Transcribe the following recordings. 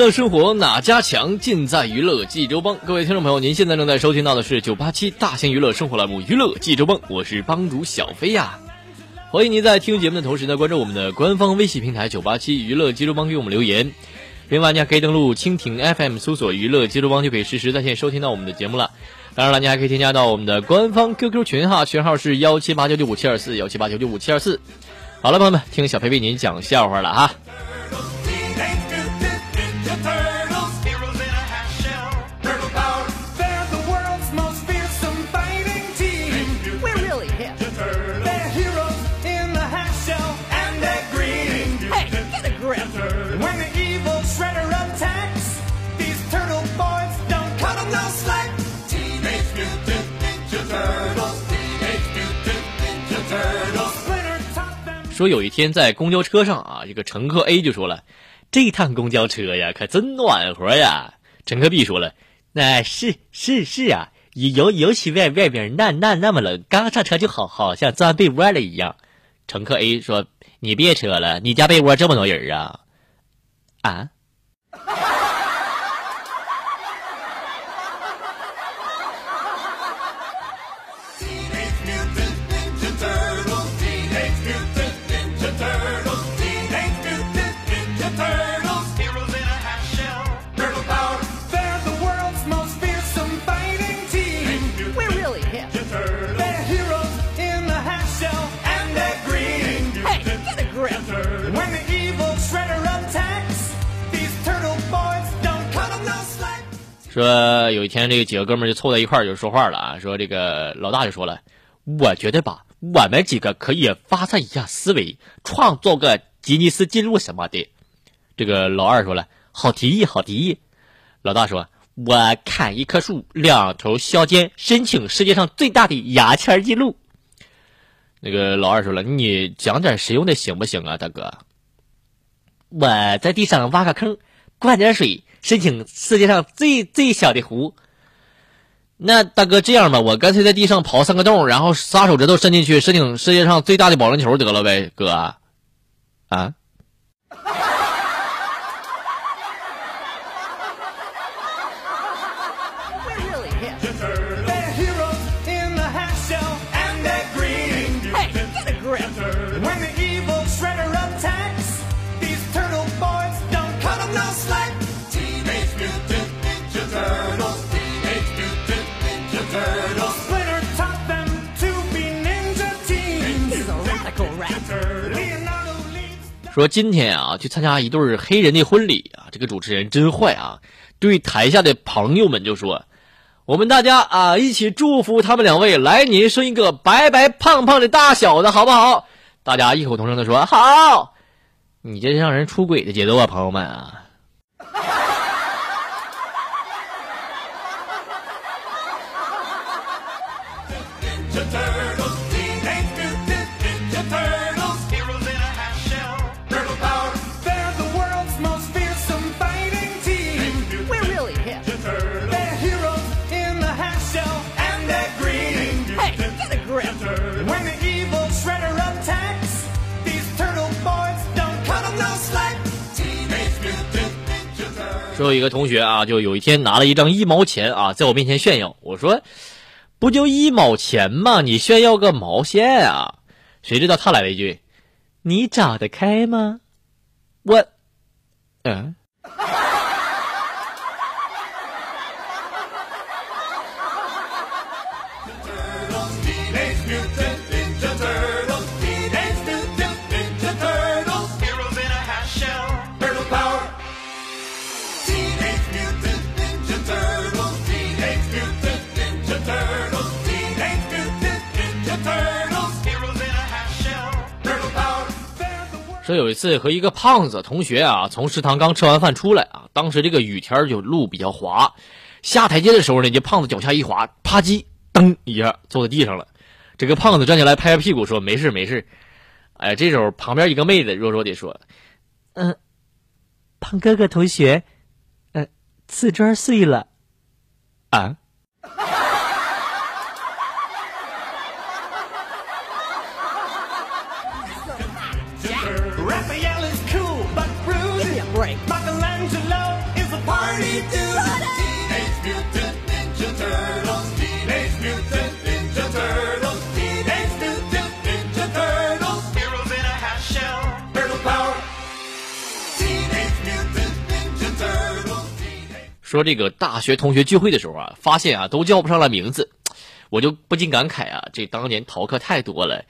乐生活哪家强？尽在娱乐济州帮。各位听众朋友，您现在正在收听到的是九八七大型娱乐生活栏目《娱乐济州帮》，我是帮主小飞呀。欢迎您在听节目的同时呢，关注我们的官方微信平台九八七娱乐济州帮，给我们留言。另外，您还可以登录蜻蜓 FM 搜索“娱乐济州帮”，就可以实时在线收听到我们的节目了。当然了，您还可以添加到我们的官方 QQ 群哈，群号是幺七八九九五七二四幺七八九九五七二四。好了，朋友们，听小飞为您讲笑话了哈。说有一天在公交车上啊，这个乘客 A 就说了：“这趟公交车呀，可真暖和呀。”乘客 B 说了：“那是是是啊，尤尤其外外边那那那么冷，刚上车就好好像钻被窝了一样。”乘客 A 说：“你别扯了，你家被窝这么多人啊？啊？”说有一天，这个几个哥们就凑在一块儿就说话了啊。说这个老大就说了：“我觉得吧，我们几个可以发散一下思维，创造个吉尼斯纪录什么的。”这个老二说了：“好提议，好提议。”老大说：“我砍一棵树，两头削尖，申请世界上最大的牙签记录。”那个老二说了：“你讲点实用的行不行啊，大哥？”我在地上挖个坑，灌点水。申请世界上最最小的湖。那大哥这样吧，我干脆在地上刨三个洞，然后仨手指头伸进去，申请世界上最大的保龄球得了呗，哥。啊？说今天啊，去参加一对黑人的婚礼啊，这个主持人真坏啊，对台下的朋友们就说：“我们大家啊，一起祝福他们两位来年生一个白白胖胖的大小子，好不好？”大家异口同声的说：“好。”你这让人出轨的节奏啊，朋友们啊说有一个同学啊，就有一天拿了一张一毛钱啊，在我面前炫耀。我说，不就一毛钱吗？你炫耀个毛线啊！谁知道他来了一句：“你找得开吗？”我，嗯。说有一次和一个胖子同学啊，从食堂刚吃完饭出来啊，当时这个雨天就路比较滑，下台阶的时候呢，这胖子脚下一滑，啪叽，噔一下坐在地上了。这个胖子站起来拍拍屁股说：“没事没事。”哎，这时候旁边一个妹子弱弱的说：“嗯，胖哥哥同学，呃，瓷砖碎了，啊。”说这个大学同学聚会的时候啊，发现啊都叫不上来名字，我就不禁感慨啊，这当年逃课太多了，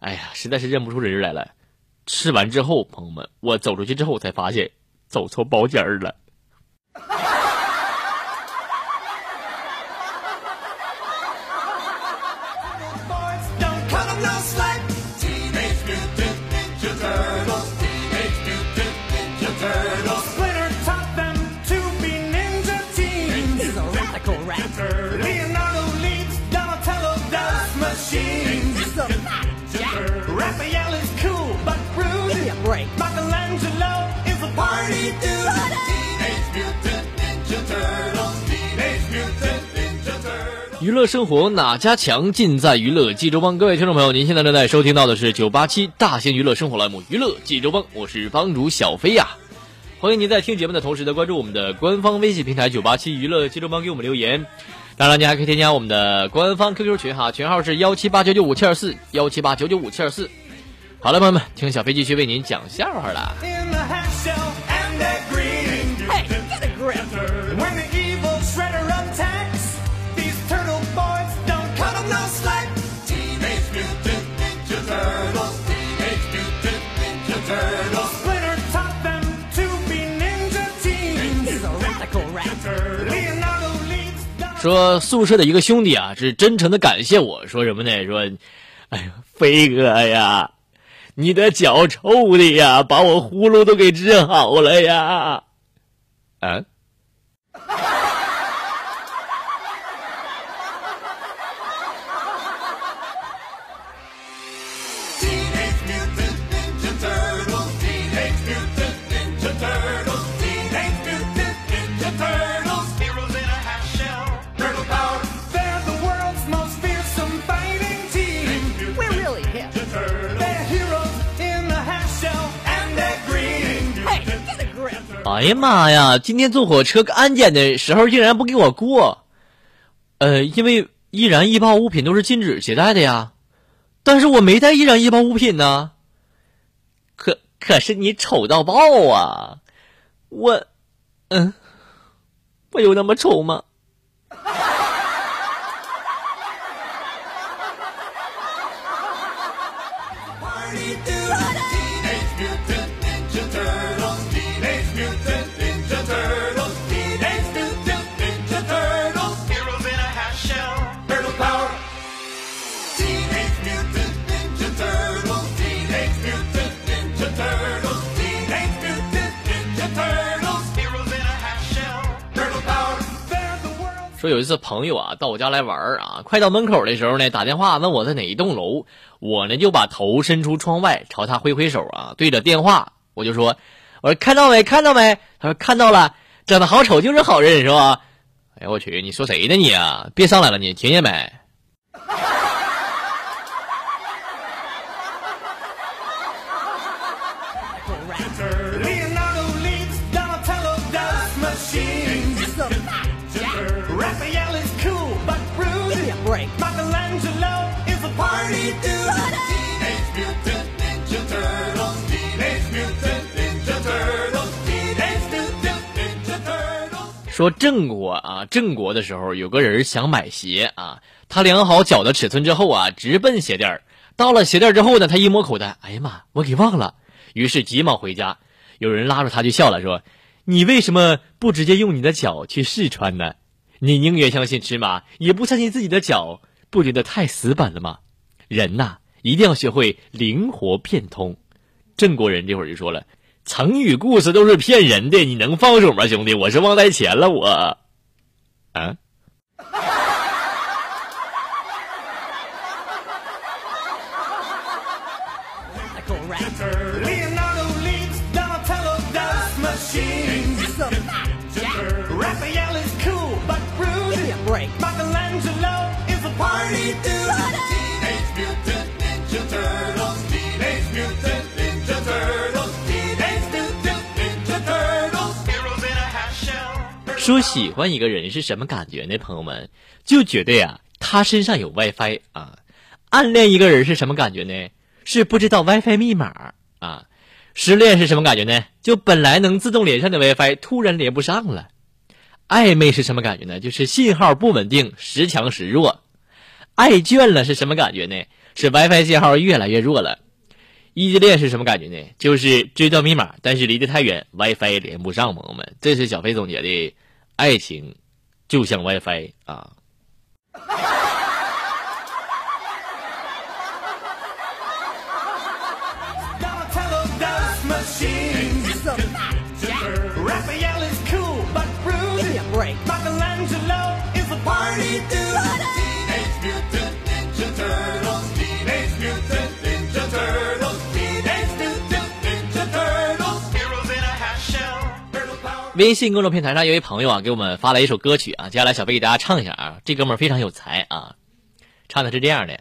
哎呀，实在是认不出人来了。吃完之后，朋友们，我走出去之后才发现走错包间了。娱乐生活哪家强，尽在娱乐济州帮。各位听众朋友，您现在正在收听到的是九八七大型娱乐生活栏目《娱乐济州帮》，我是帮主小飞呀。欢迎您在听节目的同时呢，关注我们的官方微信平台“九八七娱乐济州帮”，给我们留言。当然，你还可以添加我们的官方 QQ 群哈，群号是幺七八九九五七二四幺七八九九五七二四。好了，朋友们，听小飞继续为您讲笑话了。说宿舍的一个兄弟啊，是真诚的感谢我说什么呢？说，哎呀，飞哥呀，你的脚臭的呀，把我呼噜都给治好了呀，啊。哎呀妈呀！今天坐火车安检的时候竟然不给我过，呃，因为易燃易爆物品都是禁止携带的呀。但是我没带易燃易爆物品呢。可可是你丑到爆啊！我，嗯，我有那么丑吗？说有一次朋友啊到我家来玩啊，快到门口的时候呢，打电话问我在哪一栋楼，我呢就把头伸出窗外，朝他挥挥手啊，对着电话我就说，我说看到没看到没？他说看到了，长得好丑就是好人是吧？哎呀我去，你说谁呢你啊？别上来了你，听见没？说郑国啊，郑国的时候有个人想买鞋啊，他量好脚的尺寸之后啊，直奔鞋店儿到了鞋店之后呢，他一摸口袋，哎呀妈，我给忘了，于是急忙回家。有人拉着他就笑了，说：“你为什么不直接用你的脚去试穿呢？你宁愿相信尺码，也不相信自己的脚，不觉得太死板了吗？人呐，一定要学会灵活变通。”郑国人这会儿就说了。成语故事都是骗人的，你能放手吗，兄弟？我是忘带钱了，我，啊。说喜欢一个人是什么感觉呢？朋友们就觉得呀，他身上有 WiFi 啊。暗恋一个人是什么感觉呢？是不知道 WiFi 密码啊。失恋是什么感觉呢？就本来能自动连上的 WiFi 突然连不上了。暧昧是什么感觉呢？就是信号不稳定，时强时弱。爱倦了是什么感觉呢？是 WiFi 信号越来越弱了。异地恋是什么感觉呢？就是知道密码，但是离得太远，WiFi 连不上。朋友们，这是小飞总结的。爱情就像 WiFi 啊。微信公众平台上有位朋友啊，给我们发了一首歌曲啊，接下来小飞给大家唱一下啊。这哥们非常有才啊，唱的是这样的：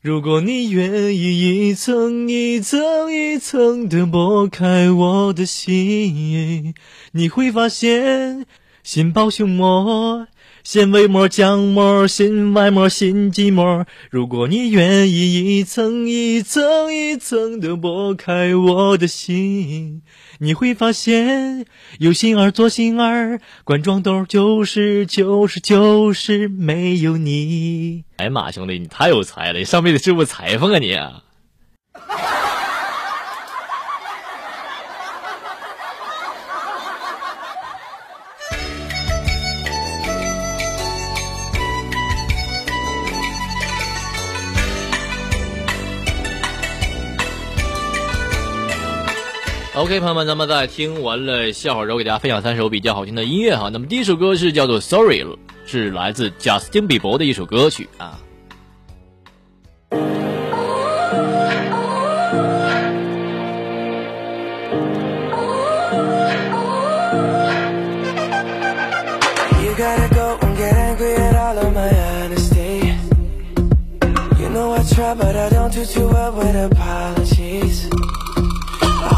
如果你愿意一层一层一层的剥开我的心，你会发现心包胸膜。纤维膜、浆膜、心外膜、心肌膜。如果你愿意一层一层一层的剥开我的心，你会发现有心儿做心儿，冠状豆就是就是就是没有你。哎呀妈，兄弟，你太有才了！你上辈子是不是裁缝啊你？OK，朋友们，咱们在听完了笑话之后，给大家分享三首比较好听的音乐哈。那么第一首歌是叫做《Sorry》，是来自贾斯汀比伯的一首歌曲啊。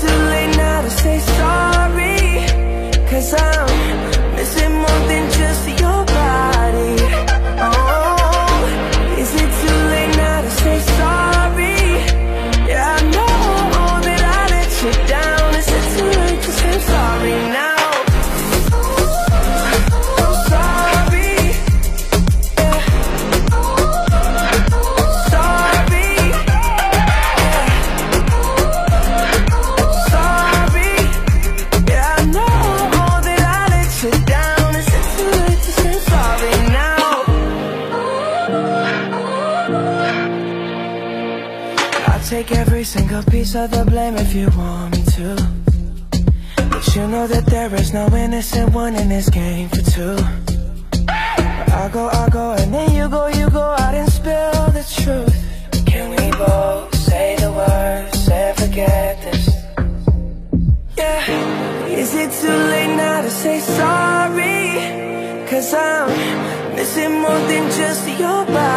too late now to say sorry? Cause I'm something just your body.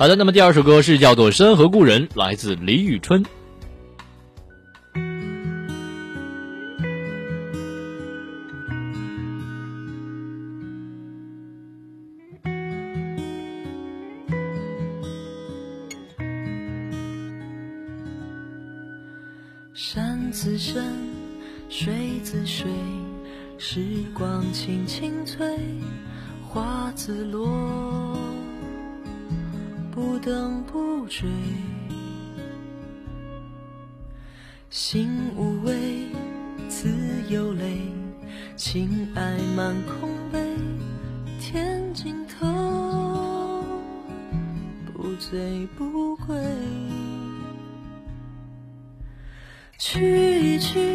好的那么第二首歌是叫做山河故人来自李宇春。尽头不醉不归。去一去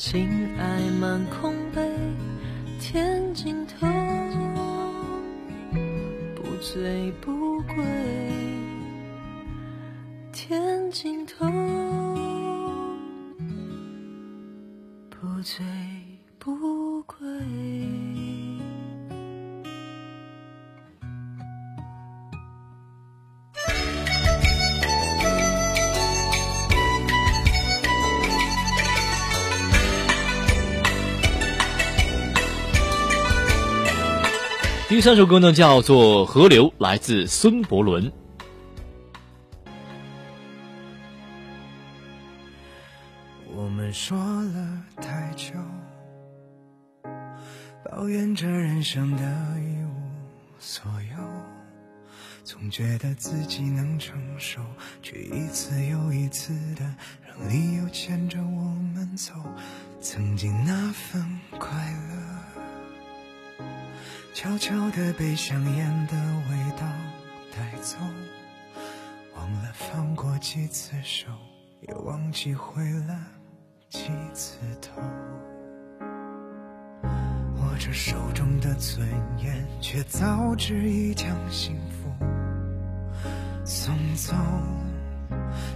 情爱满空杯，天尽头，不醉不归。天尽第三首歌呢叫做《河流》，来自孙伯伦。我们说了太久，抱怨着人生的一无所有，总觉得自己能承受，却一次又一次的让理由牵着我们走。曾经那份快乐，悄悄地被香烟的味道带走，忘了放过几次手，也忘记回了。几次头，握着手中的尊严，却早知已将幸福送走。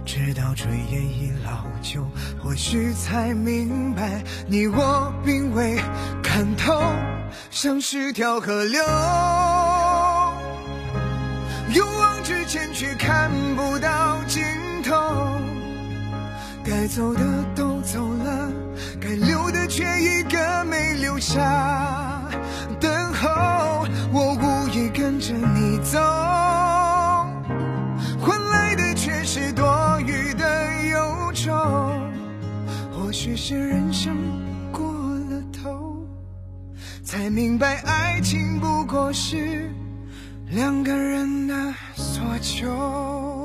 直到炊烟已老旧，或许才明白，你我并未看透，像是条河流，勇往直前却看不到尽头。该走的都走了，该留的却一个没留下。等候，我无意跟着你走，换来的却是多余的忧愁。或许是人生，才明白爱情不过是两个人的所求。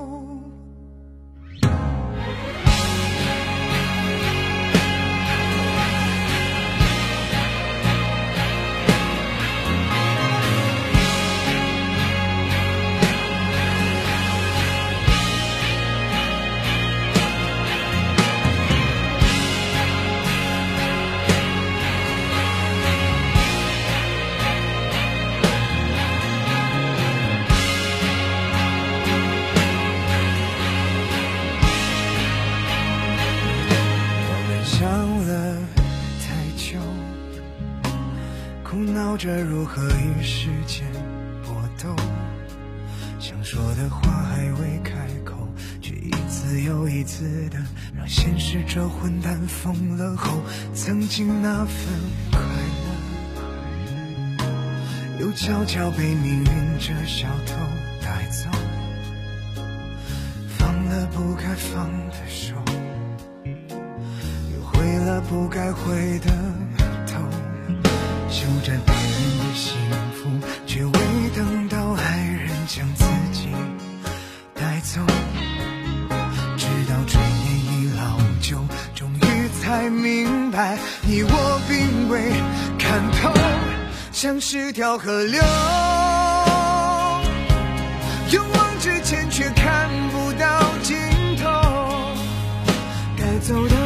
让现实这混蛋疯了后，曾经那份快乐，又悄悄被命运这小偷带走。放了不该放的手。又回了不该回的头，守着别人的幸福，却才明白，你我并未看透，像是条河流，勇往直前却看不到尽头。该走的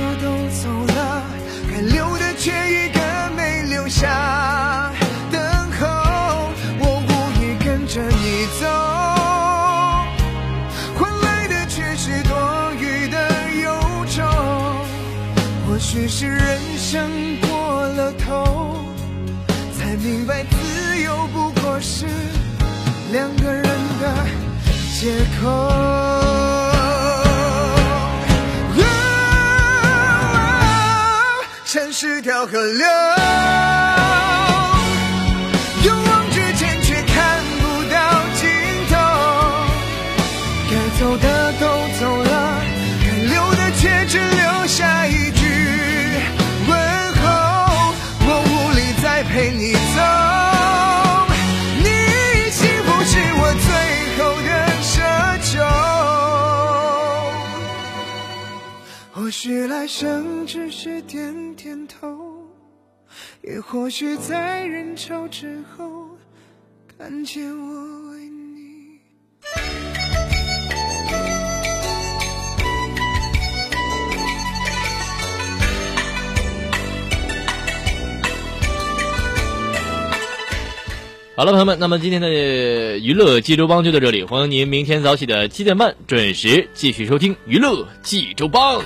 或许是人生过了头，才明白自由不过是两个人的借口。城市条河流，是来生，只是点点头；也或许在人潮之后，看见我为你。好了，朋友们，那么今天的娱乐济州帮就到这里，欢迎您明天早起的七点半准时继续收听娱乐济州帮。